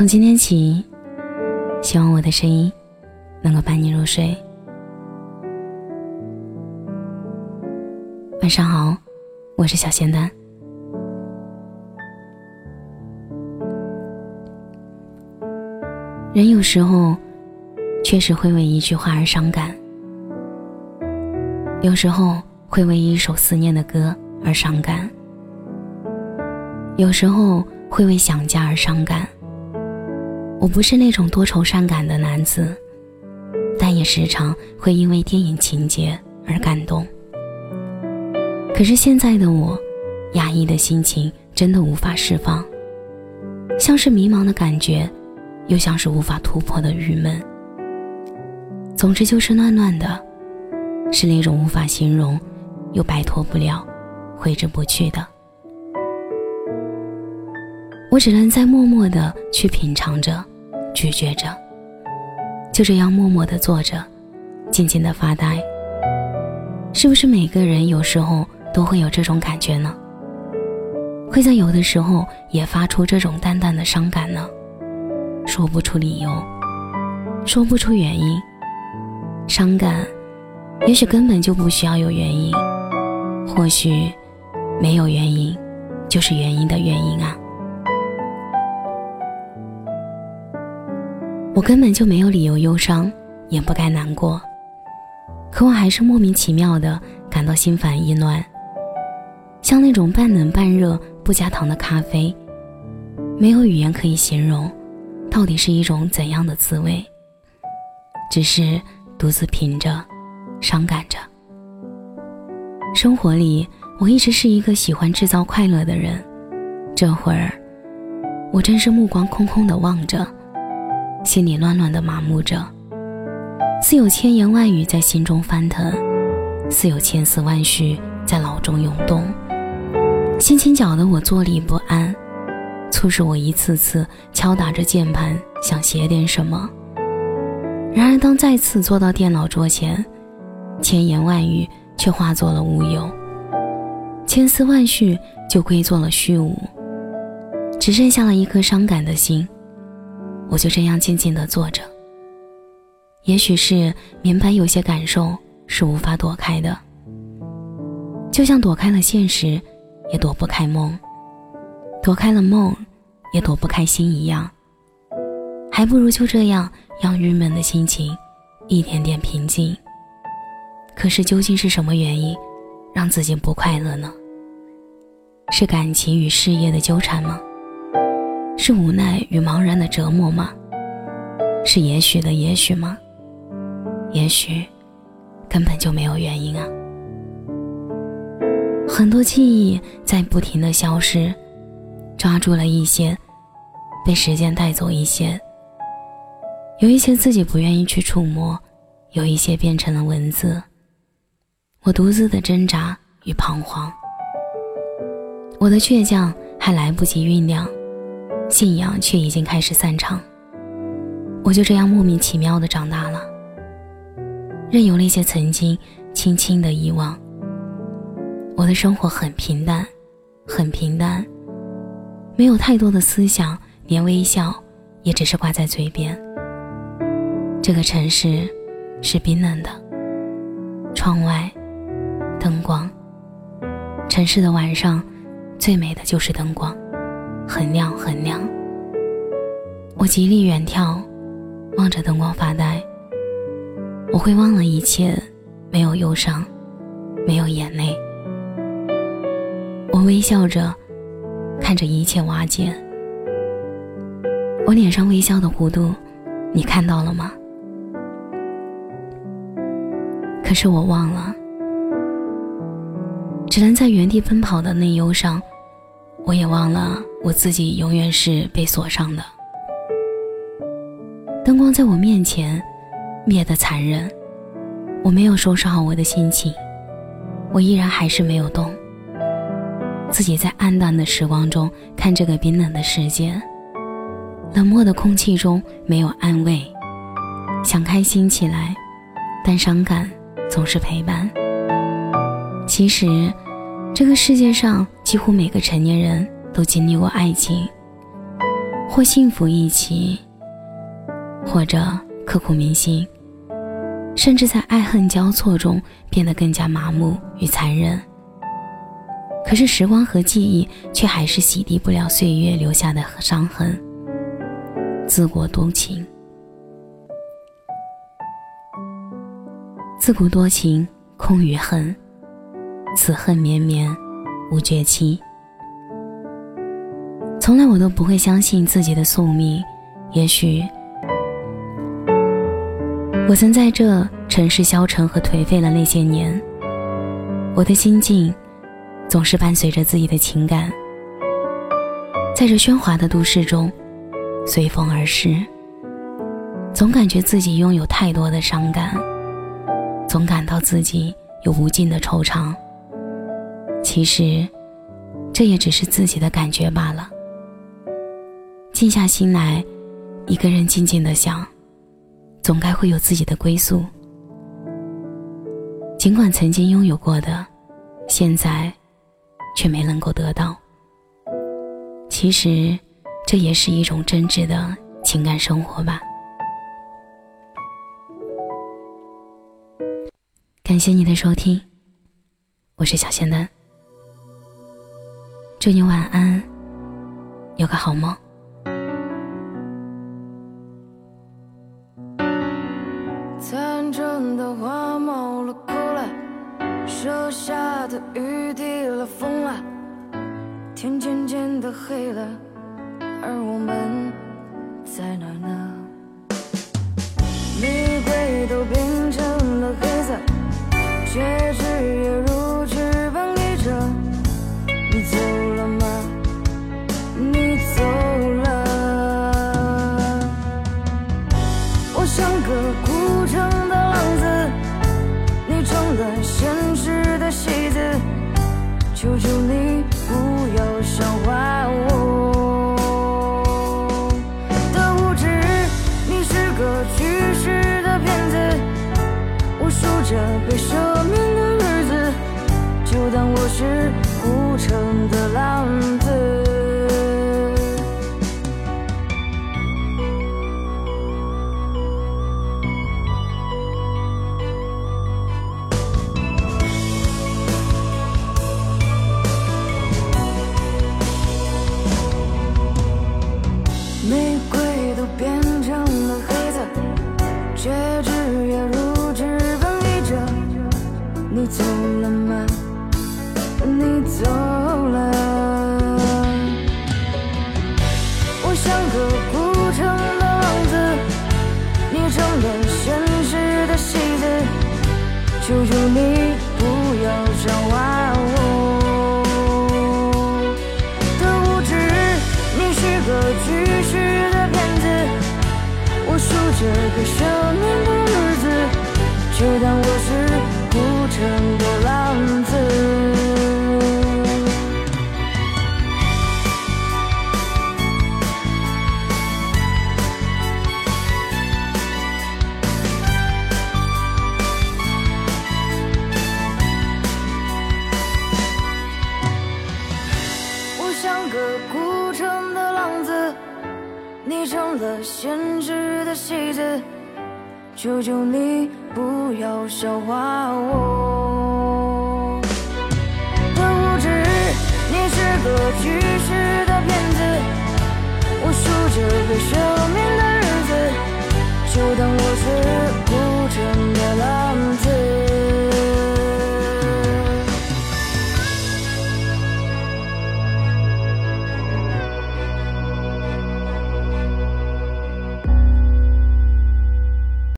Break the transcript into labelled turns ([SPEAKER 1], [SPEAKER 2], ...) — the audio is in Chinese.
[SPEAKER 1] 从今天起，希望我的声音能够伴你入睡。晚上好，我是小仙丹。人有时候确实会为一句话而伤感，有时候会为一首思念的歌而伤感，有时候会为想家而伤感。我不是那种多愁善感的男子，但也时常会因为电影情节而感动。可是现在的我，压抑的心情真的无法释放，像是迷茫的感觉，又像是无法突破的郁闷。总之就是乱乱的，是那种无法形容，又摆脱不了，挥之不去的。只能在默默的去品尝着。咀嚼着，就这样默默的坐着，静静的发呆。是不是每个人有时候都会有这种感觉呢？会在有的时候也发出这种淡淡的伤感呢？说不出理由，说不出原因。伤感，也许根本就不需要有原因，或许没有原因，就是原因的原因啊。我根本就没有理由忧伤，也不该难过，可我还是莫名其妙的感到心烦意乱，像那种半冷半热不加糖的咖啡，没有语言可以形容，到底是一种怎样的滋味？只是独自品着，伤感着。生活里，我一直是一个喜欢制造快乐的人，这会儿，我真是目光空空的望着。心里乱乱的麻木着，似有千言万语在心中翻腾，似有千丝万绪在脑中涌动。心情搅得我坐立不安，促使我一次次敲打着键盘，想写点什么。然而，当再次坐到电脑桌前，千言万语却化作了乌有，千丝万绪就归作了虚无，只剩下了一颗伤感的心。我就这样静静地坐着。也许是明白有些感受是无法躲开的，就像躲开了现实，也躲不开梦；躲开了梦，也躲不开心一样。还不如就这样让郁闷的心情一点点平静。可是究竟是什么原因让自己不快乐呢？是感情与事业的纠缠吗？是无奈与茫然的折磨吗？是也许的也许吗？也许根本就没有原因啊！很多记忆在不停的消失，抓住了一些，被时间带走一些。有一些自己不愿意去触摸，有一些变成了文字。我独自的挣扎与彷徨，我的倔强还来不及酝酿。信仰却已经开始散场，我就这样莫名其妙的长大了，任由那些曾经轻轻的遗忘。我的生活很平淡，很平淡，没有太多的思想，连微笑也只是挂在嘴边。这个城市是冰冷的，窗外灯光，城市的晚上最美的就是灯光。很亮很亮，我极力远眺，望着灯光发呆。我会忘了一切，没有忧伤，没有眼泪。我微笑着，看着一切瓦解。我脸上微笑的弧度，你看到了吗？可是我忘了，只能在原地奔跑的那忧伤。我也忘了我自己永远是被锁上的。灯光在我面前灭得残忍，我没有收拾好我的心情，我依然还是没有动。自己在暗淡的时光中看这个冰冷的世界，冷漠的空气中没有安慰，想开心起来，但伤感总是陪伴。其实。这个世界上几乎每个成年人都经历过爱情，或幸福一起，或者刻骨铭心，甚至在爱恨交错中变得更加麻木与残忍。可是时光和记忆却还是洗涤不了岁月留下的伤痕。自古多情，自古多情空余恨，此恨绵绵无绝期。从来我都不会相信自己的宿命，也许我曾在这城市消沉和颓废了那些年，我的心境。总是伴随着自己的情感，在这喧哗的都市中随风而逝。总感觉自己拥有太多的伤感，总感到自己有无尽的惆怅。其实，这也只是自己的感觉罢了。静下心来，一个人静静的想，总该会有自己的归宿。尽管曾经拥有过的，现在。却没能够得到。其实，这也是一种真挚的情感生活吧。感谢你的收听，我是小仙丹。祝你晚安，有个好梦。
[SPEAKER 2] 残春的花冒了枯了，舍下的雨滴了风。天渐渐的黑了，而我们在哪呢？玫瑰都变成了黑色，戒指也是你成了现实的戏子，求求你不要笑话我的无知。你是个巨石的骗子，我数着被生命。